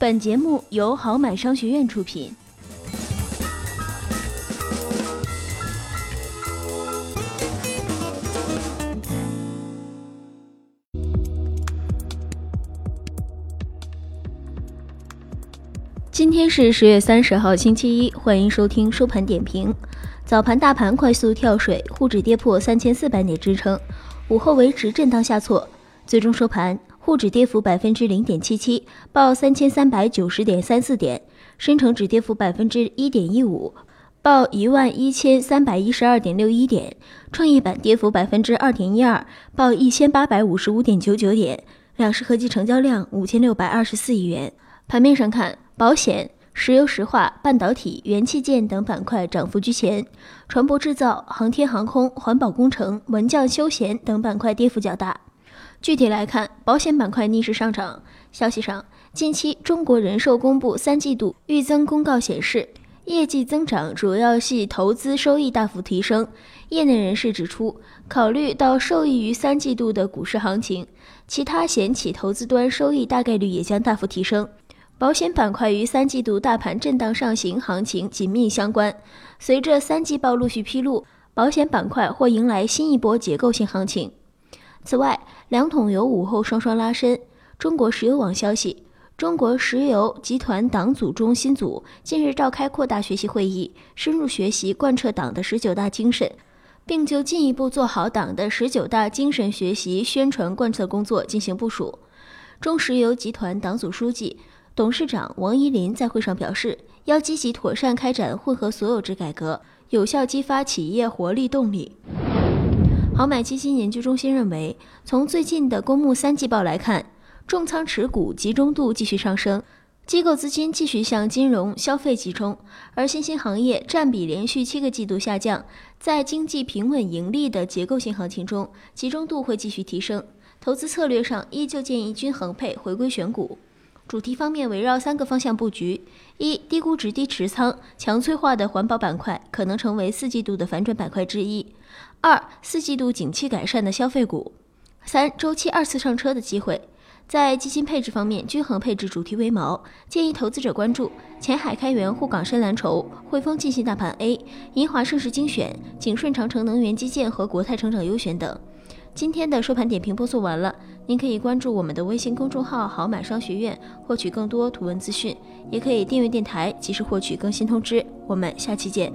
本节目由豪买商学院出品。今天是十月三十号，星期一，欢迎收听收盘点评。早盘大盘快速跳水，沪指跌破三千四百点支撑，午后维持震荡下挫，最终收盘，沪指跌幅百分之零点七七，报三千三百九十点三四点；深成指跌幅百分之一点一五，报一万一千三百一十二点六一点；创业板跌幅百分之二点一二，报一千八百五十五点九九点。两市合计成交量五千六百二十四亿元。盘面上看。保险、石油石化、半导体、元器件等板块涨幅居前，船舶制造、航天航空、环保工程、文教休闲等板块跌幅较大。具体来看，保险板块逆势上涨。消息上，近期中国人寿公布三季度预增公告显示，业绩增长主要系投资收益大幅提升。业内人士指出，考虑到受益于三季度的股市行情，其他险企投资端收益大概率也将大幅提升。保险板块与三季度大盘震荡上行行情紧密相关。随着三季报陆续披露，保险板块或迎来新一波结构性行情。此外，两桶油午后双双拉升。中国石油网消息，中国石油集团党组中心组近日召开扩大学习会议，深入学习贯彻党的十九大精神，并就进一步做好党的十九大精神学习宣传贯彻工作进行部署。中石油集团党组书记。董事长王怡林在会上表示，要积极妥善开展混合所有制改革，有效激发企业活力动力。好买基金研究中心认为，从最近的公募三季报来看，重仓持股集中度继续上升，机构资金继续向金融消费集中，而新兴行业占比连续七个季度下降，在经济平稳盈利的结构性行情中，集中度会继续提升。投资策略上，依旧建议均衡配，回归选股。主题方面围绕三个方向布局：一、低估值低持仓、强催化的环保板块可能成为四季度的反转板块之一；二、四季度景气改善的消费股；三、周期二次上车的机会。在基金配置方面，均衡配置主题为锚，建议投资者关注前海开源、沪港深蓝筹、汇丰晋信大盘 A、银华盛世精选、景顺长城能源基建和国泰成长优选等。今天的收盘点评播送完了，您可以关注我们的微信公众号“好买商学院”，获取更多图文资讯，也可以订阅电台，及时获取更新通知。我们下期见。